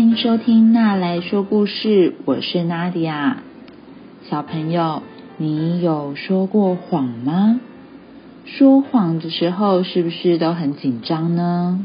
欢迎收听娜来说故事，我是娜迪亚。小朋友，你有说过谎吗？说谎的时候是不是都很紧张呢？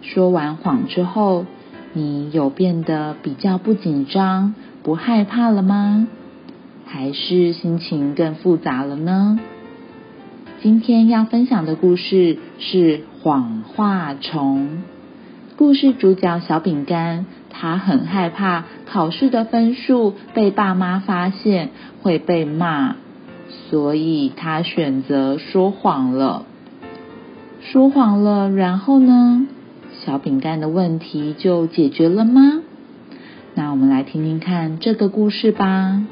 说完谎之后，你有变得比较不紧张、不害怕了吗？还是心情更复杂了呢？今天要分享的故事是谎话虫。故事主角小饼干，他很害怕考试的分数被爸妈发现会被骂，所以他选择说谎了。说谎了，然后呢？小饼干的问题就解决了吗？那我们来听听看这个故事吧。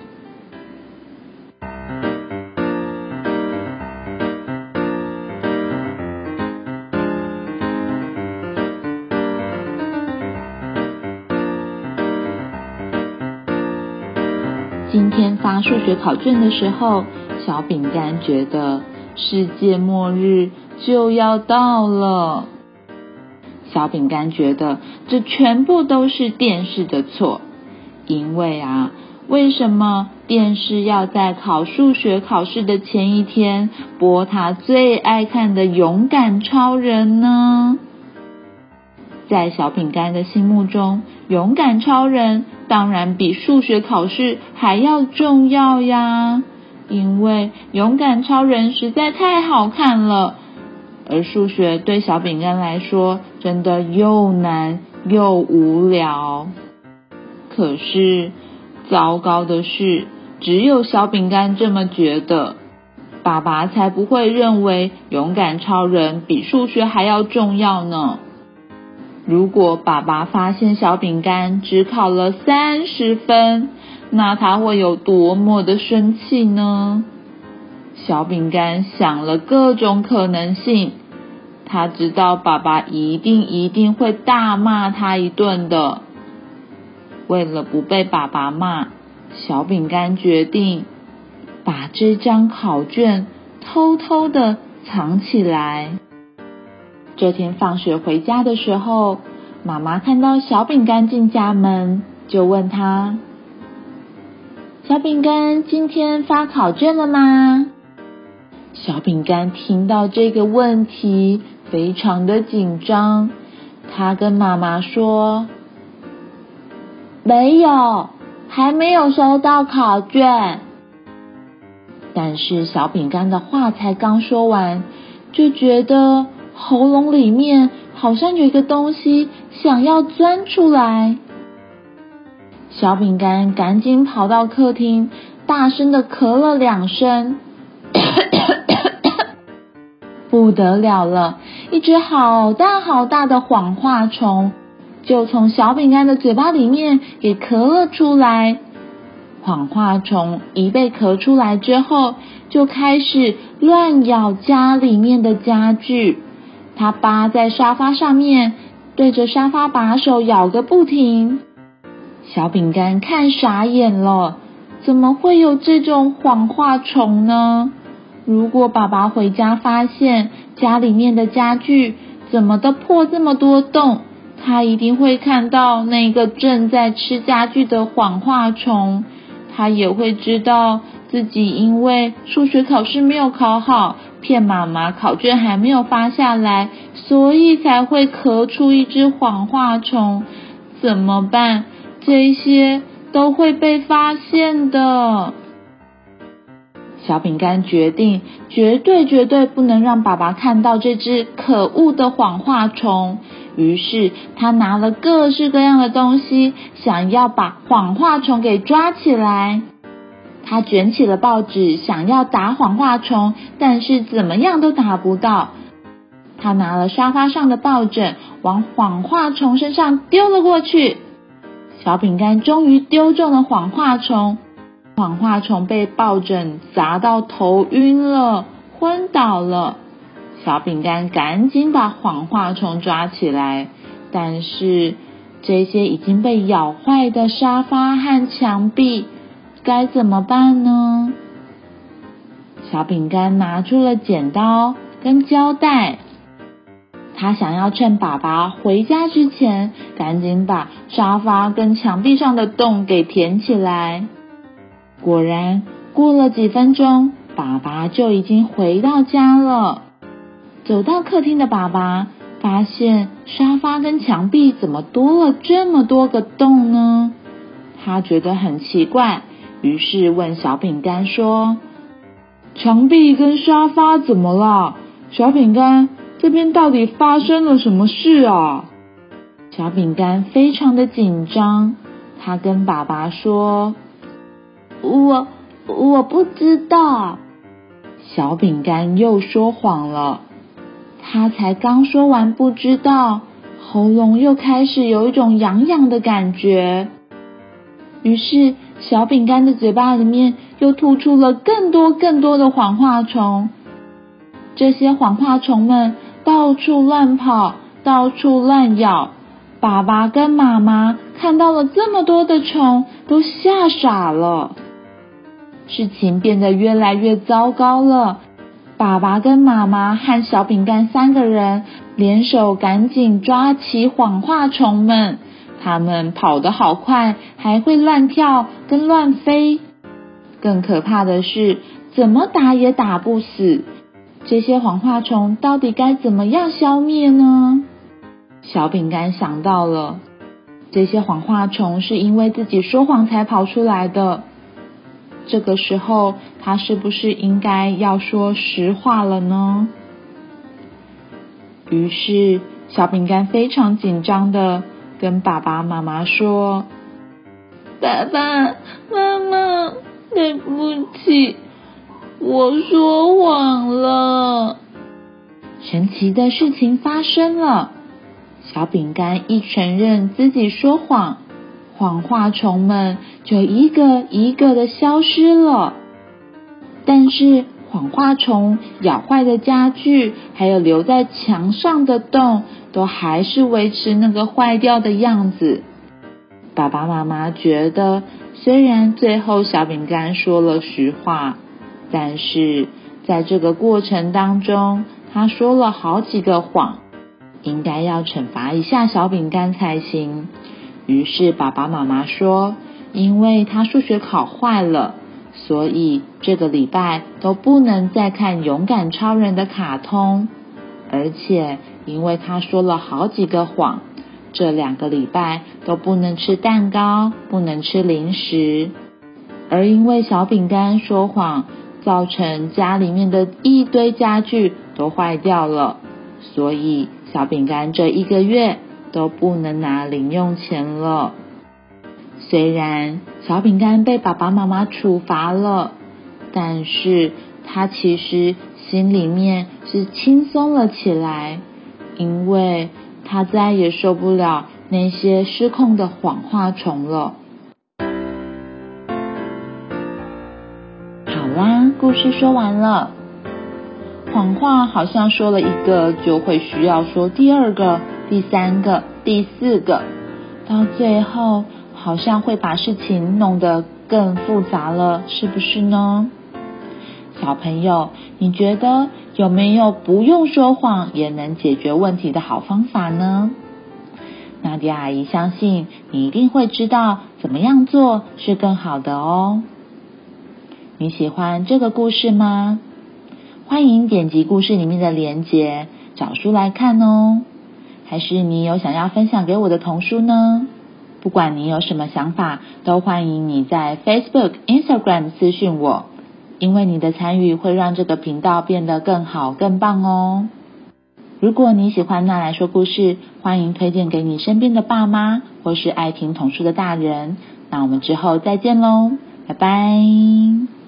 天发数学考卷的时候，小饼干觉得世界末日就要到了。小饼干觉得这全部都是电视的错，因为啊，为什么电视要在考数学考试的前一天播他最爱看的《勇敢超人》呢？在小饼干的心目中，《勇敢超人》。当然比数学考试还要重要呀，因为勇敢超人实在太好看了，而数学对小饼干来说真的又难又无聊。可是糟糕的是，只有小饼干这么觉得，爸爸才不会认为勇敢超人比数学还要重要呢。如果爸爸发现小饼干只考了三十分，那他会有多么的生气呢？小饼干想了各种可能性，他知道爸爸一定一定会大骂他一顿的。为了不被爸爸骂，小饼干决定把这张考卷偷偷的藏起来。这天放学回家的时候，妈妈看到小饼干进家门，就问他：“小饼干，今天发考卷了吗？”小饼干听到这个问题，非常的紧张。他跟妈妈说：“没有，还没有收到考卷。”但是小饼干的话才刚说完，就觉得。喉咙里面好像有一个东西想要钻出来，小饼干赶紧跑到客厅，大声的咳了两声，不得了了，一只好大好大的谎话虫就从小饼干的嘴巴里面给咳了出来。谎话虫一被咳出来之后，就开始乱咬家里面的家具。他扒在沙发上面，对着沙发把手咬个不停。小饼干看傻眼了，怎么会有这种谎话虫呢？如果爸爸回家发现家里面的家具怎么都破这么多洞，他一定会看到那个正在吃家具的谎话虫，他也会知道。自己因为数学考试没有考好，骗妈妈考卷还没有发下来，所以才会咳出一只谎话虫。怎么办？这些都会被发现的。小饼干决定，绝对绝对不能让爸爸看到这只可恶的谎话虫。于是他拿了各式各样的东西，想要把谎话虫给抓起来。他卷起了报纸，想要打谎话虫，但是怎么样都打不到。他拿了沙发上的抱枕，往谎话虫身上丢了过去。小饼干终于丢中了谎话虫，谎话虫被抱枕砸到头晕了，昏倒了。小饼干赶紧把谎话虫抓起来，但是这些已经被咬坏的沙发和墙壁。该怎么办呢？小饼干拿出了剪刀跟胶带，他想要趁爸爸回家之前，赶紧把沙发跟墙壁上的洞给填起来。果然，过了几分钟，爸爸就已经回到家了。走到客厅的爸爸，发现沙发跟墙壁怎么多了这么多个洞呢？他觉得很奇怪，于是问小饼干说：“墙壁跟沙发怎么了？小饼干，这边到底发生了什么事啊？”小饼干非常的紧张，他跟爸爸说：“我我不知道。”小饼干又说谎了。他才刚说完不知道，喉咙又开始有一种痒痒的感觉。于是小饼干的嘴巴里面又吐出了更多更多的谎话虫。这些谎话虫们到处乱跑，到处乱咬。爸爸跟妈妈看到了这么多的虫，都吓傻了。事情变得越来越糟糕了。爸爸跟妈妈和小饼干三个人联手，赶紧抓起谎话虫们。他们跑得好快，还会乱跳跟乱飞。更可怕的是，怎么打也打不死。这些谎话虫到底该怎么样消灭呢？小饼干想到了，这些谎话虫是因为自己说谎才跑出来的。这个时候，他是不是应该要说实话了呢？于是，小饼干非常紧张的跟爸爸妈妈说：“爸爸妈妈，对不起，我说谎了。”神奇的事情发生了，小饼干一承认自己说谎。谎话虫们就一个一个的消失了，但是谎话虫咬坏的家具，还有留在墙上的洞，都还是维持那个坏掉的样子。爸爸妈妈觉得，虽然最后小饼干说了实话，但是在这个过程当中，他说了好几个谎，应该要惩罚一下小饼干才行。于是爸爸妈妈说：“因为他数学考坏了，所以这个礼拜都不能再看《勇敢超人》的卡通。而且因为他说了好几个谎，这两个礼拜都不能吃蛋糕，不能吃零食。而因为小饼干说谎，造成家里面的一堆家具都坏掉了，所以小饼干这一个月。”都不能拿零用钱了。虽然小饼干被爸爸妈妈处罚了，但是他其实心里面是轻松了起来，因为他再也受不了那些失控的谎话虫了。好啦，故事说完了。谎话好像说了一个，就会需要说第二个。第三个、第四个，到最后好像会把事情弄得更复杂了，是不是呢？小朋友，你觉得有没有不用说谎也能解决问题的好方法呢？娜迪阿姨相信你一定会知道怎么样做是更好的哦。你喜欢这个故事吗？欢迎点击故事里面的链接找书来看哦。还是你有想要分享给我的童书呢？不管你有什么想法，都欢迎你在 Facebook、Instagram 私讯我，因为你的参与会让这个频道变得更好、更棒哦。如果你喜欢娜来说故事，欢迎推荐给你身边的爸妈或是爱听童书的大人。那我们之后再见喽，拜拜。